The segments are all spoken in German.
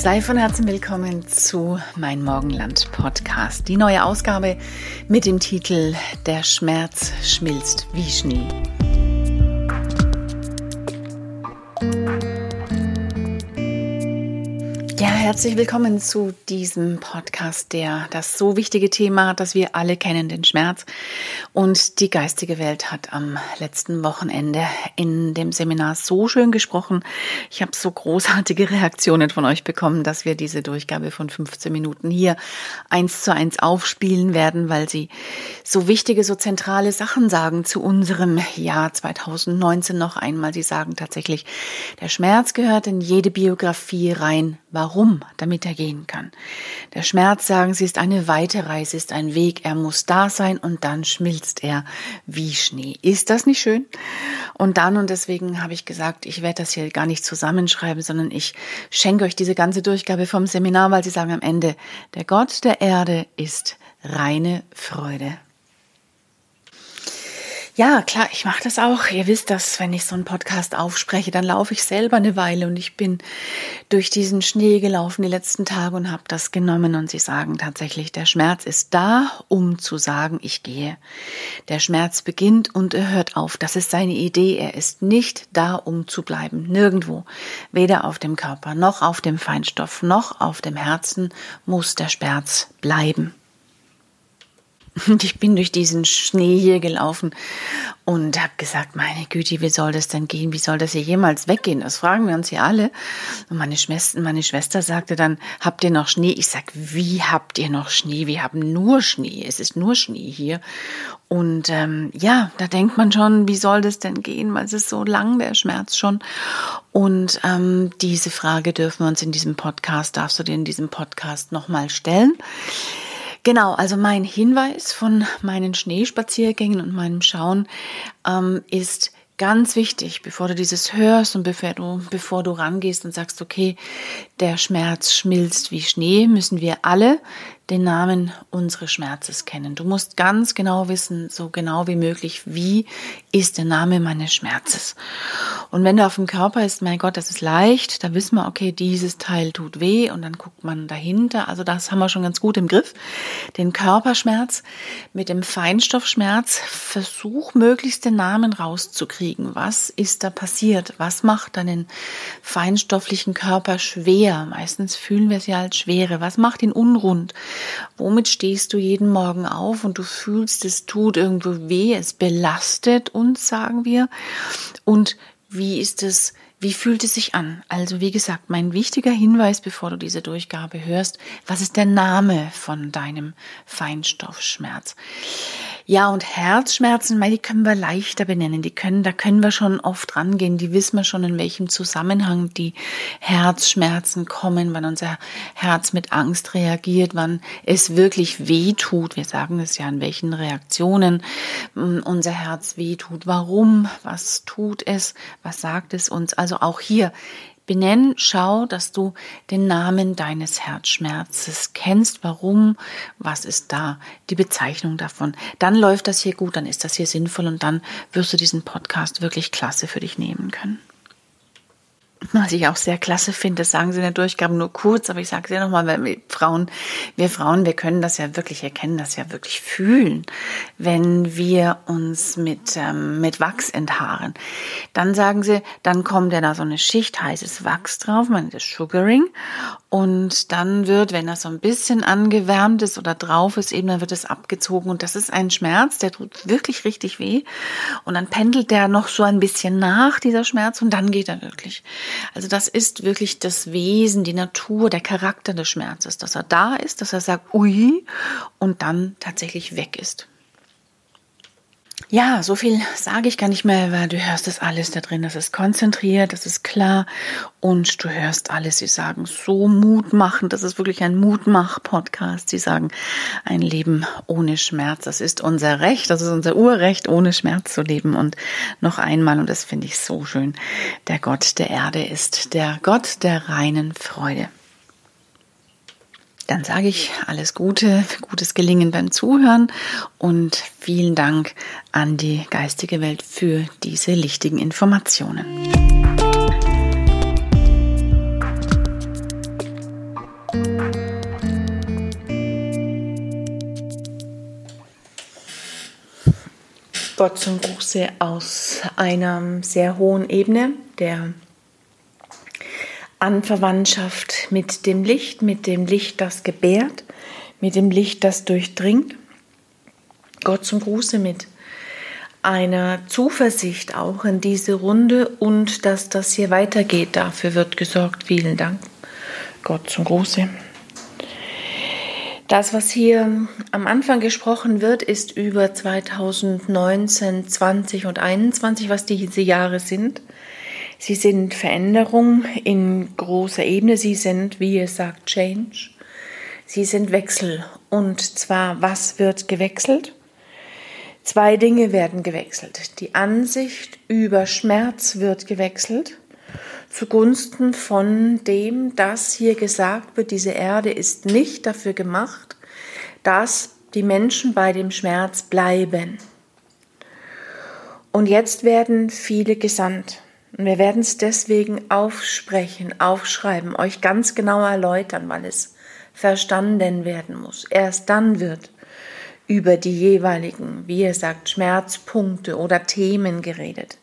Sei von Herzen willkommen zu Mein Morgenland Podcast. Die neue Ausgabe mit dem Titel Der Schmerz schmilzt wie Schnee. Herzlich willkommen zu diesem Podcast, der das so wichtige Thema hat, dass wir alle kennen, den Schmerz. Und die geistige Welt hat am letzten Wochenende in dem Seminar so schön gesprochen. Ich habe so großartige Reaktionen von euch bekommen, dass wir diese Durchgabe von 15 Minuten hier eins zu eins aufspielen werden, weil sie so wichtige, so zentrale Sachen sagen zu unserem Jahr 2019 noch einmal. Sie sagen tatsächlich, der Schmerz gehört in jede Biografie rein. Warum? Warum? Damit er gehen kann. Der Schmerz, sagen sie, ist eine weite Reise, ist ein Weg. Er muss da sein und dann schmilzt er wie Schnee. Ist das nicht schön? Und dann, und deswegen habe ich gesagt, ich werde das hier gar nicht zusammenschreiben, sondern ich schenke euch diese ganze Durchgabe vom Seminar, weil sie sagen am Ende, der Gott der Erde ist reine Freude. Ja, klar, ich mache das auch. Ihr wisst das, wenn ich so einen Podcast aufspreche, dann laufe ich selber eine Weile und ich bin durch diesen Schnee gelaufen die letzten Tage und habe das genommen und sie sagen tatsächlich, der Schmerz ist da, um zu sagen, ich gehe. Der Schmerz beginnt und er hört auf. Das ist seine Idee. Er ist nicht da, um zu bleiben. Nirgendwo. Weder auf dem Körper, noch auf dem Feinstoff, noch auf dem Herzen muss der Schmerz bleiben. Und ich bin durch diesen Schnee hier gelaufen und habe gesagt, meine Güte, wie soll das denn gehen? Wie soll das hier jemals weggehen? Das fragen wir uns hier alle. Und meine Schwester, meine Schwester sagte dann, habt ihr noch Schnee? Ich sag, wie habt ihr noch Schnee? Wir haben nur Schnee. Es ist nur Schnee hier. Und ähm, ja, da denkt man schon, wie soll das denn gehen? Weil es ist so lang, der Schmerz schon. Und ähm, diese Frage dürfen wir uns in diesem Podcast, darfst du dir in diesem Podcast nochmal stellen. Genau, also mein Hinweis von meinen Schneespaziergängen und meinem Schauen ähm, ist ganz wichtig, bevor du dieses hörst und bevor du, bevor du rangehst und sagst, okay, der Schmerz schmilzt wie Schnee, müssen wir alle den Namen unseres Schmerzes kennen. Du musst ganz genau wissen, so genau wie möglich, wie ist der Name meines Schmerzes. Und wenn der auf dem Körper ist, mein Gott, das ist leicht, da wissen wir, okay, dieses Teil tut weh und dann guckt man dahinter. Also das haben wir schon ganz gut im Griff. Den Körperschmerz mit dem Feinstoffschmerz, versuch möglichst den Namen rauszukriegen. Was ist da passiert? Was macht deinen feinstofflichen Körper schwer? Meistens fühlen wir es ja als Schwere. Was macht ihn unrund? Womit stehst du jeden Morgen auf und du fühlst, es tut irgendwo weh, es belastet uns, sagen wir. Und wie ist es, wie fühlt es sich an? Also wie gesagt, mein wichtiger Hinweis, bevor du diese Durchgabe hörst, was ist der Name von deinem Feinstoffschmerz? Ja, und Herzschmerzen, die können wir leichter benennen. Die können, da können wir schon oft rangehen. Die wissen wir schon, in welchem Zusammenhang die Herzschmerzen kommen, wann unser Herz mit Angst reagiert, wann es wirklich weh tut. Wir sagen es ja, in welchen Reaktionen hm, unser Herz weh tut. Warum? Was tut es? Was sagt es uns? Also auch hier Benenn, schau, dass du den Namen deines Herzschmerzes kennst. Warum? Was ist da? Die Bezeichnung davon. Dann läuft das hier gut, dann ist das hier sinnvoll und dann wirst du diesen Podcast wirklich klasse für dich nehmen können. Was ich auch sehr klasse finde, das sagen sie in der Durchgabe nur kurz, aber ich sage es ja nochmal, weil wir Frauen, wir Frauen, wir können das ja wirklich erkennen, das ja wirklich fühlen, wenn wir uns mit, ähm, mit Wachs enthaaren. Dann sagen sie, dann kommt ja da so eine Schicht heißes Wachs drauf, man nennt das Sugaring, und dann wird, wenn das so ein bisschen angewärmt ist oder drauf ist, eben, dann wird es abgezogen und das ist ein Schmerz, der tut wirklich richtig weh und dann pendelt der noch so ein bisschen nach, dieser Schmerz, und dann geht er wirklich. Also das ist wirklich das Wesen, die Natur, der Charakter des Schmerzes, dass er da ist, dass er sagt, ui, und dann tatsächlich weg ist. Ja, so viel sage ich gar nicht mehr, weil du hörst das alles da drin. Das ist konzentriert, das ist klar und du hörst alles. Sie sagen so mutmachend. Das ist wirklich ein Mutmach-Podcast. Sie sagen ein Leben ohne Schmerz. Das ist unser Recht, das ist unser Urrecht, ohne Schmerz zu leben. Und noch einmal, und das finde ich so schön, der Gott der Erde ist der Gott der reinen Freude. Dann sage ich alles Gute, gutes Gelingen beim Zuhören und vielen Dank an die geistige Welt für diese lichtigen Informationen. Gott zum Gruße aus einer sehr hohen Ebene, der Anverwandtschaft mit dem Licht, mit dem Licht, das gebärt, mit dem Licht, das durchdringt. Gott zum Gruße mit einer Zuversicht auch in diese Runde und dass das hier weitergeht. Dafür wird gesorgt. Vielen Dank. Gott zum Gruße. Das, was hier am Anfang gesprochen wird, ist über 2019, 20 und 21, was diese Jahre sind. Sie sind Veränderung in großer Ebene. Sie sind, wie es sagt, Change. Sie sind Wechsel. Und zwar, was wird gewechselt? Zwei Dinge werden gewechselt. Die Ansicht über Schmerz wird gewechselt zugunsten von dem, dass hier gesagt wird, diese Erde ist nicht dafür gemacht, dass die Menschen bei dem Schmerz bleiben. Und jetzt werden viele gesandt. Und wir werden es deswegen aufsprechen, aufschreiben, euch ganz genau erläutern, weil es verstanden werden muss. Erst dann wird über die jeweiligen, wie ihr sagt, Schmerzpunkte oder Themen geredet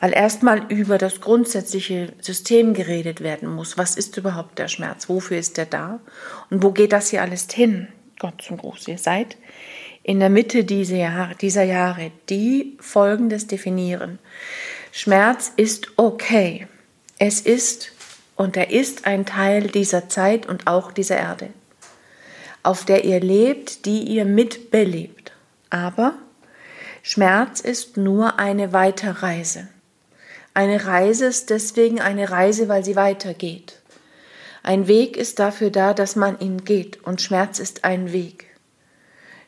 weil erstmal über das grundsätzliche System geredet werden muss. Was ist überhaupt der Schmerz? Wofür ist er da? Und wo geht das hier alles hin? Gott zum Gruß, ihr seid in der Mitte dieser Jahre, dieser Jahre, die Folgendes definieren. Schmerz ist okay. Es ist und er ist ein Teil dieser Zeit und auch dieser Erde, auf der ihr lebt, die ihr mitbelebt. Aber Schmerz ist nur eine Weiterreise. Eine Reise ist deswegen eine Reise, weil sie weitergeht. Ein Weg ist dafür da, dass man ihn geht, und Schmerz ist ein Weg.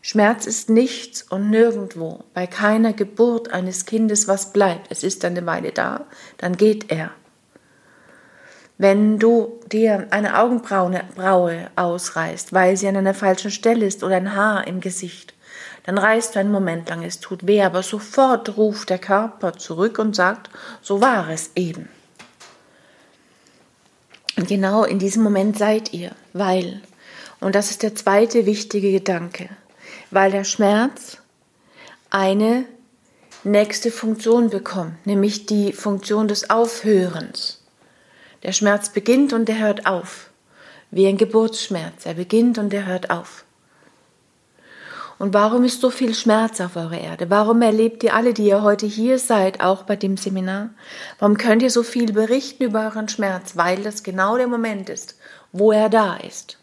Schmerz ist nichts und nirgendwo, bei keiner Geburt eines Kindes, was bleibt. Es ist eine Weile da, dann geht er. Wenn du dir eine Augenbraue ausreißt, weil sie an einer falschen Stelle ist oder ein Haar im Gesicht, dann reißt du einen Moment lang, es tut weh, aber sofort ruft der Körper zurück und sagt, so war es eben. Und genau in diesem Moment seid ihr, weil, und das ist der zweite wichtige Gedanke, weil der Schmerz eine nächste Funktion bekommt, nämlich die Funktion des Aufhörens. Der Schmerz beginnt und er hört auf, wie ein Geburtsschmerz. Er beginnt und er hört auf. Und warum ist so viel Schmerz auf eurer Erde? Warum erlebt ihr alle, die ihr heute hier seid, auch bei dem Seminar? Warum könnt ihr so viel berichten über euren Schmerz? Weil das genau der Moment ist, wo er da ist.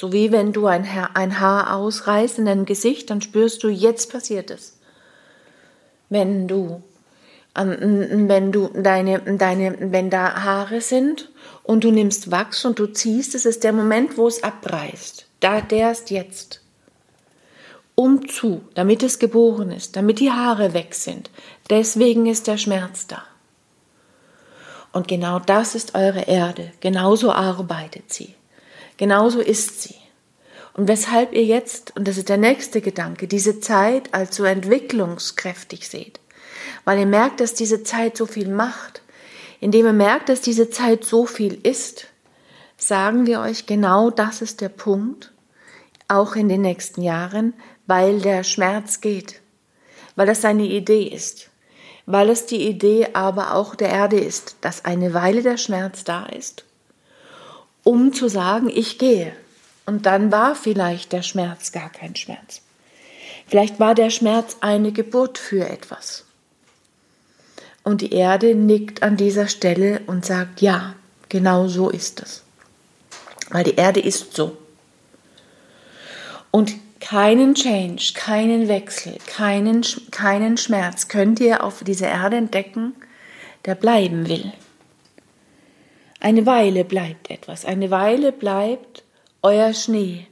So wie wenn du ein Haar, ein Haar ausreißt in deinem Gesicht, dann spürst du, jetzt passiert es. Wenn du, wenn du deine, deine, wenn da Haare sind und du nimmst Wachs und du ziehst, es ist der Moment, wo es abreißt. Da, der ist jetzt um zu, damit es geboren ist, damit die Haare weg sind. Deswegen ist der Schmerz da. Und genau das ist eure Erde. Genauso arbeitet sie. Genauso ist sie. Und weshalb ihr jetzt, und das ist der nächste Gedanke, diese Zeit als so entwicklungskräftig seht. Weil ihr merkt, dass diese Zeit so viel macht. Indem ihr merkt, dass diese Zeit so viel ist, sagen wir euch, genau das ist der Punkt, auch in den nächsten Jahren, weil der Schmerz geht, weil das seine Idee ist, weil es die Idee aber auch der Erde ist, dass eine Weile der Schmerz da ist, um zu sagen, ich gehe. Und dann war vielleicht der Schmerz gar kein Schmerz. Vielleicht war der Schmerz eine Geburt für etwas. Und die Erde nickt an dieser Stelle und sagt, ja, genau so ist es. Weil die Erde ist so. Und keinen Change, keinen Wechsel, keinen, keinen Schmerz könnt ihr auf dieser Erde entdecken, der bleiben will. Eine Weile bleibt etwas, eine Weile bleibt euer Schnee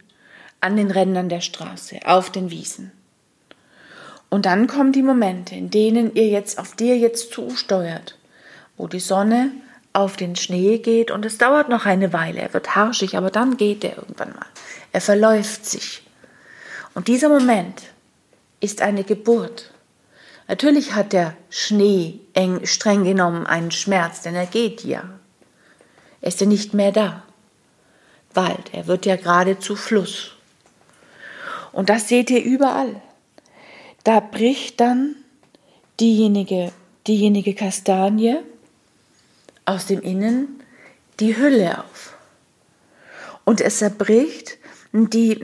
an den Rändern der Straße, auf den Wiesen. Und dann kommen die Momente, in denen ihr jetzt auf dir jetzt zusteuert, wo die Sonne auf den Schnee geht und es dauert noch eine Weile, er wird harschig, aber dann geht er irgendwann mal. Er verläuft sich. Und dieser Moment ist eine Geburt. Natürlich hat der Schnee eng, streng genommen einen Schmerz, denn er geht ja. Er ist ja nicht mehr da. Wald, er wird ja geradezu Fluss. Und das seht ihr überall. Da bricht dann diejenige, diejenige Kastanie aus dem Innen die Hülle auf. Und es zerbricht die,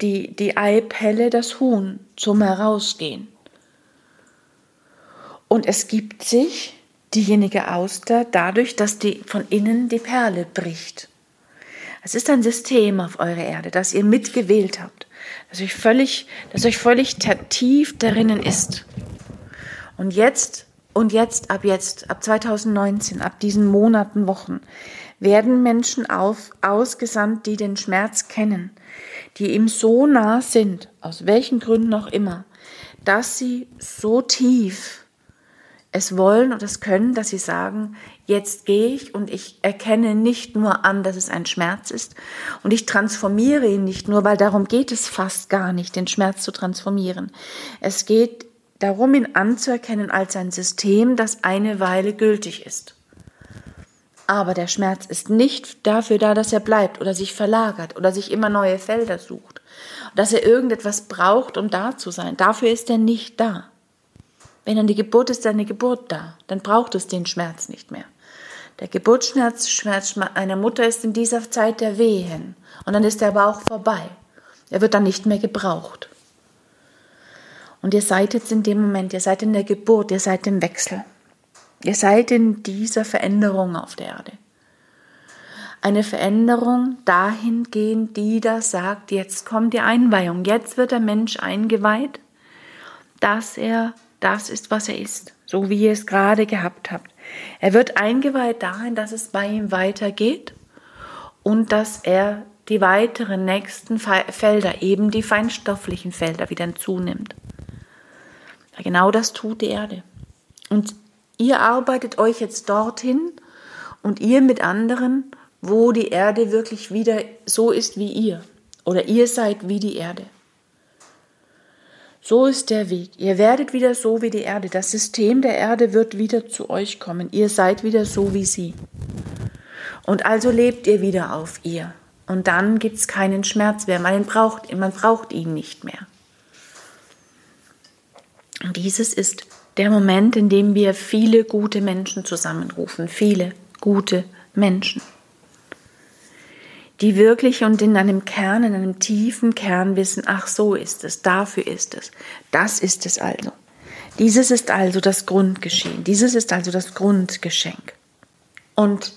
die, die Eipelle das Huhn zum Herausgehen. Und es gibt sich diejenige Auster dadurch, dass die von innen die Perle bricht. Es ist ein System auf eurer Erde, das ihr mitgewählt habt, das euch völlig, das euch völlig tief darinnen ist. Und jetzt, und jetzt, ab jetzt, ab 2019, ab diesen Monaten, Wochen, werden Menschen auf, ausgesandt, die den Schmerz kennen, die ihm so nah sind, aus welchen Gründen auch immer, dass sie so tief es wollen und es können, dass sie sagen, jetzt gehe ich und ich erkenne nicht nur an, dass es ein Schmerz ist und ich transformiere ihn nicht nur, weil darum geht es fast gar nicht, den Schmerz zu transformieren. Es geht darum, ihn anzuerkennen als ein System, das eine Weile gültig ist. Aber der Schmerz ist nicht dafür da, dass er bleibt oder sich verlagert oder sich immer neue Felder sucht, dass er irgendetwas braucht, um da zu sein. Dafür ist er nicht da. Wenn an die Geburt ist eine Geburt da, dann braucht es den Schmerz nicht mehr. Der Geburtsschmerz Schmerz einer Mutter ist in dieser Zeit der Wehen und dann ist er aber auch vorbei. Er wird dann nicht mehr gebraucht. Und ihr seid jetzt in dem Moment, ihr seid in der Geburt, ihr seid im Wechsel. Ihr seid in dieser Veränderung auf der Erde. Eine Veränderung dahingehend, die da sagt, jetzt kommt die Einweihung, jetzt wird der Mensch eingeweiht, dass er das ist, was er ist, so wie ihr es gerade gehabt habt. Er wird eingeweiht dahin, dass es bei ihm weitergeht und dass er die weiteren nächsten Felder, eben die feinstofflichen Felder, wieder zunimmt. Genau das tut die Erde. Und ihr arbeitet euch jetzt dorthin und ihr mit anderen, wo die Erde wirklich wieder so ist wie ihr. Oder ihr seid wie die Erde. So ist der Weg. Ihr werdet wieder so wie die Erde. Das System der Erde wird wieder zu euch kommen. Ihr seid wieder so wie sie. Und also lebt ihr wieder auf ihr. Und dann gibt es keinen Schmerz mehr. Man braucht, man braucht ihn nicht mehr. Und dieses ist der Moment, in dem wir viele gute Menschen zusammenrufen. Viele gute Menschen die wirklich und in einem Kern, in einem tiefen Kern wissen, ach so ist es, dafür ist es, das ist es also. Dieses ist also das Grundgeschehen, dieses ist also das Grundgeschenk. Und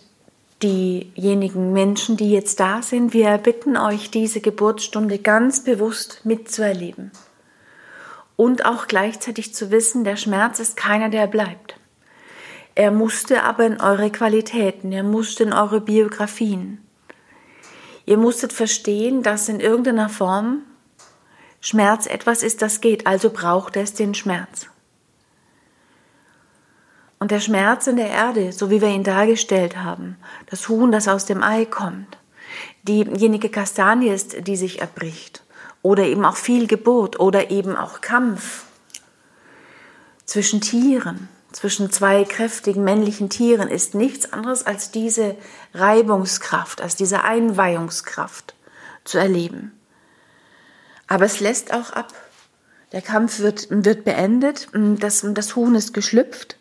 diejenigen Menschen, die jetzt da sind, wir bitten euch, diese Geburtsstunde ganz bewusst mitzuerleben. Und auch gleichzeitig zu wissen, der Schmerz ist keiner, der bleibt. Er musste aber in eure Qualitäten, er musste in eure Biografien. Ihr musstet verstehen, dass in irgendeiner Form Schmerz etwas ist, das geht, also braucht es den Schmerz. Und der Schmerz in der Erde, so wie wir ihn dargestellt haben, das Huhn, das aus dem Ei kommt, diejenige Kastanie ist, die sich erbricht, oder eben auch viel Geburt oder eben auch Kampf zwischen Tieren, zwischen zwei kräftigen männlichen Tieren ist nichts anderes als diese Reibungskraft, als diese Einweihungskraft zu erleben. Aber es lässt auch ab. Der Kampf wird, wird beendet, das, das Huhn ist geschlüpft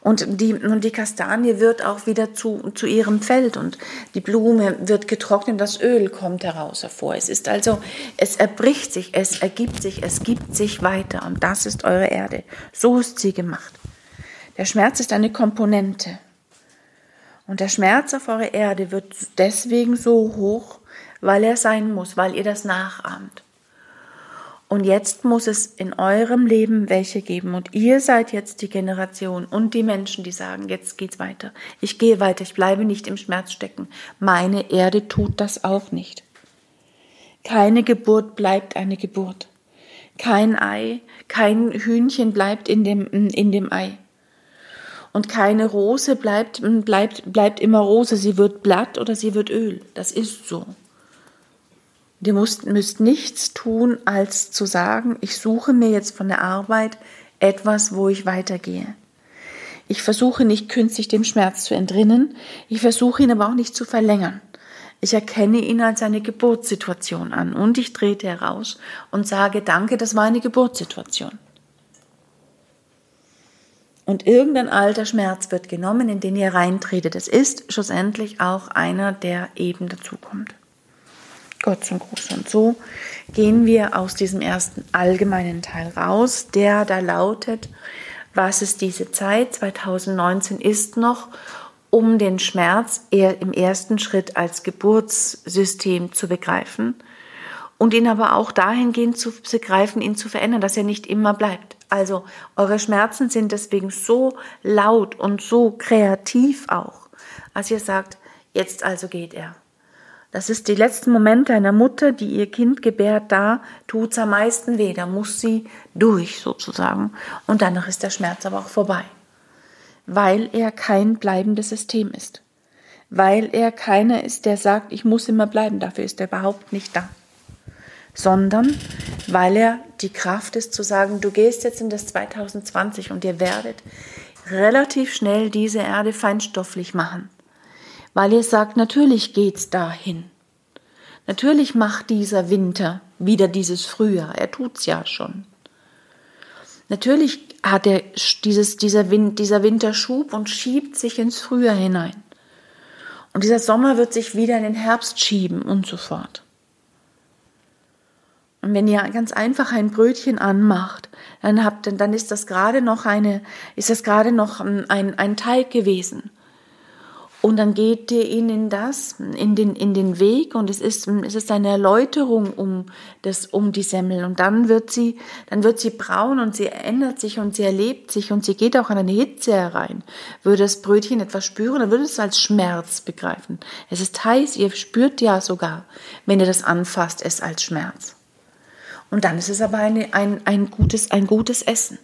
und die, und die Kastanie wird auch wieder zu, zu ihrem Feld und die Blume wird getrocknet, das Öl kommt heraus hervor. Es ist also, es erbricht sich, es ergibt sich, es gibt sich weiter und das ist eure Erde. So ist sie gemacht. Der Schmerz ist eine Komponente. Und der Schmerz auf eurer Erde wird deswegen so hoch, weil er sein muss, weil ihr das nachahmt. Und jetzt muss es in eurem Leben welche geben. Und ihr seid jetzt die Generation und die Menschen, die sagen, jetzt geht's weiter. Ich gehe weiter, ich bleibe nicht im Schmerz stecken. Meine Erde tut das auch nicht. Keine Geburt bleibt eine Geburt. Kein Ei, kein Hühnchen bleibt in dem, in dem Ei. Und keine Rose bleibt, bleibt, bleibt immer Rose. Sie wird Blatt oder sie wird Öl. Das ist so. Ihr müsst, müsst nichts tun, als zu sagen, ich suche mir jetzt von der Arbeit etwas, wo ich weitergehe. Ich versuche nicht künstlich dem Schmerz zu entrinnen. Ich versuche ihn aber auch nicht zu verlängern. Ich erkenne ihn als eine Geburtssituation an und ich trete heraus und sage, danke, das war eine Geburtssituation. Und irgendein alter Schmerz wird genommen, in den ihr reintretet. Es ist schlussendlich auch einer, der eben dazukommt. Gott zum Gruß. Und so gehen wir aus diesem ersten allgemeinen Teil raus, der da lautet, was ist diese Zeit? 2019 ist noch, um den Schmerz im ersten Schritt als Geburtssystem zu begreifen und ihn aber auch dahingehend zu begreifen, ihn zu verändern, dass er nicht immer bleibt. Also eure Schmerzen sind deswegen so laut und so kreativ auch, als ihr sagt, jetzt also geht er. Das ist die letzten Momente einer Mutter, die ihr Kind gebärt, da tut's am meisten weh, da muss sie durch sozusagen. Und danach ist der Schmerz aber auch vorbei. Weil er kein bleibendes System ist. Weil er keiner ist, der sagt, ich muss immer bleiben, dafür ist er überhaupt nicht da sondern weil er die Kraft ist zu sagen, du gehst jetzt in das 2020 und ihr werdet relativ schnell diese Erde feinstofflich machen. Weil ihr sagt, natürlich geht's dahin. Natürlich macht dieser Winter wieder dieses Frühjahr. Er tut's ja schon. Natürlich hat er dieses, dieser, Wind, dieser Winter Schub und schiebt sich ins Frühjahr hinein. Und dieser Sommer wird sich wieder in den Herbst schieben und so fort. Und wenn ihr ganz einfach ein Brötchen anmacht, dann habt, dann ist das gerade noch eine, ist das gerade noch ein, ein Teig gewesen. Und dann geht ihr in das, in den, in den Weg und es ist, es ist eine Erläuterung um das, um die Semmel. Und dann wird sie, dann wird sie braun und sie ändert sich und sie erlebt sich und sie geht auch an eine Hitze herein. Würde das Brötchen etwas spüren, dann würde es als Schmerz begreifen. Es ist heiß, ihr spürt ja sogar, wenn ihr das anfasst, es als Schmerz. Und dann ist es aber eine, ein, ein, gutes, ein gutes Essen.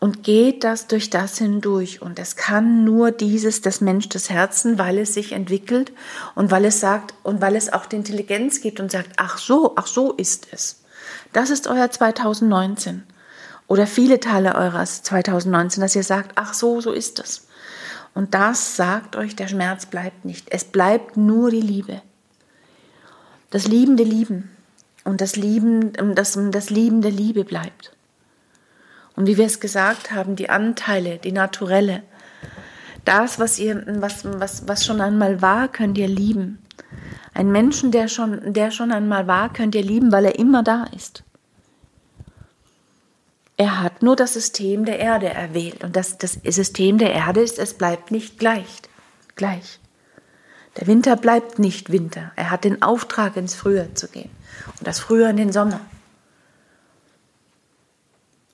Und geht das durch das hindurch. Und es kann nur dieses, das Mensch des Herzens, weil es sich entwickelt und weil es sagt und weil es auch die Intelligenz gibt und sagt, ach so, ach so ist es. Das ist euer 2019. Oder viele Teile eures 2019, dass ihr sagt, ach so, so ist es. Und das sagt euch, der Schmerz bleibt nicht. Es bleibt nur die Liebe. Das liebende Lieben und das Lieben, das, das Lieben der Liebe bleibt. Und wie wir es gesagt haben, die Anteile, die Naturelle, das, was ihr, was, was, was schon einmal war, könnt ihr lieben. Ein Menschen, der schon, der schon einmal war, könnt ihr lieben, weil er immer da ist. Er hat nur das System der Erde erwählt. Und das, das System der Erde ist, es bleibt nicht gleich. gleich. Der Winter bleibt nicht Winter. Er hat den Auftrag, ins Frühjahr zu gehen. Und das früher in den Sommer.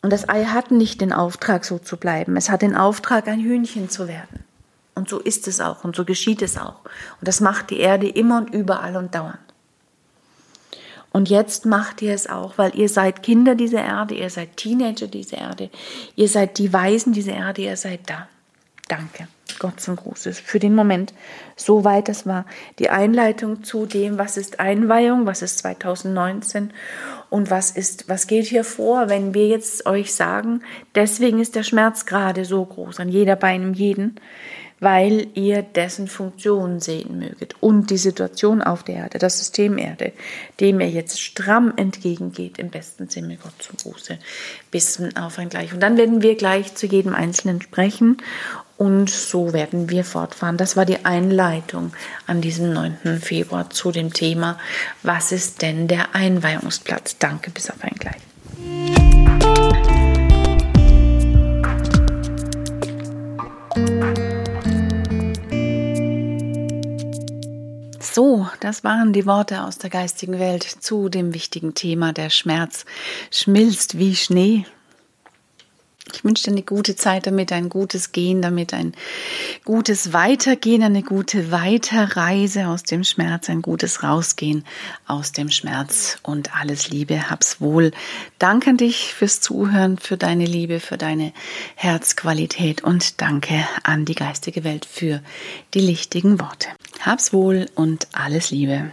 Und das Ei hat nicht den Auftrag, so zu bleiben. Es hat den Auftrag, ein Hühnchen zu werden. Und so ist es auch und so geschieht es auch. Und das macht die Erde immer und überall und dauernd. Und jetzt macht ihr es auch, weil ihr seid Kinder dieser Erde, ihr seid Teenager dieser Erde, ihr seid die Weisen dieser Erde, ihr seid da. Danke. Gott zum Gruß ist für den Moment. Soweit, das war die Einleitung zu dem, was ist Einweihung, was ist 2019 und was ist, was geht hier vor, wenn wir jetzt euch sagen, deswegen ist der Schmerz gerade so groß an jeder bei einem jeden, weil ihr dessen Funktion sehen möget und die Situation auf der Erde, das System Erde, dem ihr jetzt stramm entgegengeht, im besten Sinne Gott zum Gruße, bis auf ein Gleich. Und dann werden wir gleich zu jedem Einzelnen sprechen und so werden wir fortfahren. Das war die Einleitung an diesem 9. Februar zu dem Thema, was ist denn der Einweihungsplatz? Danke, bis auf ein Gleich. So, das waren die Worte aus der geistigen Welt zu dem wichtigen Thema. Der Schmerz schmilzt wie Schnee. Ich wünsche dir eine gute Zeit damit, ein gutes Gehen damit, ein gutes Weitergehen, eine gute Weiterreise aus dem Schmerz, ein gutes Rausgehen aus dem Schmerz und alles Liebe, hab's wohl. Danke an dich fürs Zuhören, für deine Liebe, für deine Herzqualität und danke an die geistige Welt für die lichtigen Worte. Hab's wohl und alles Liebe.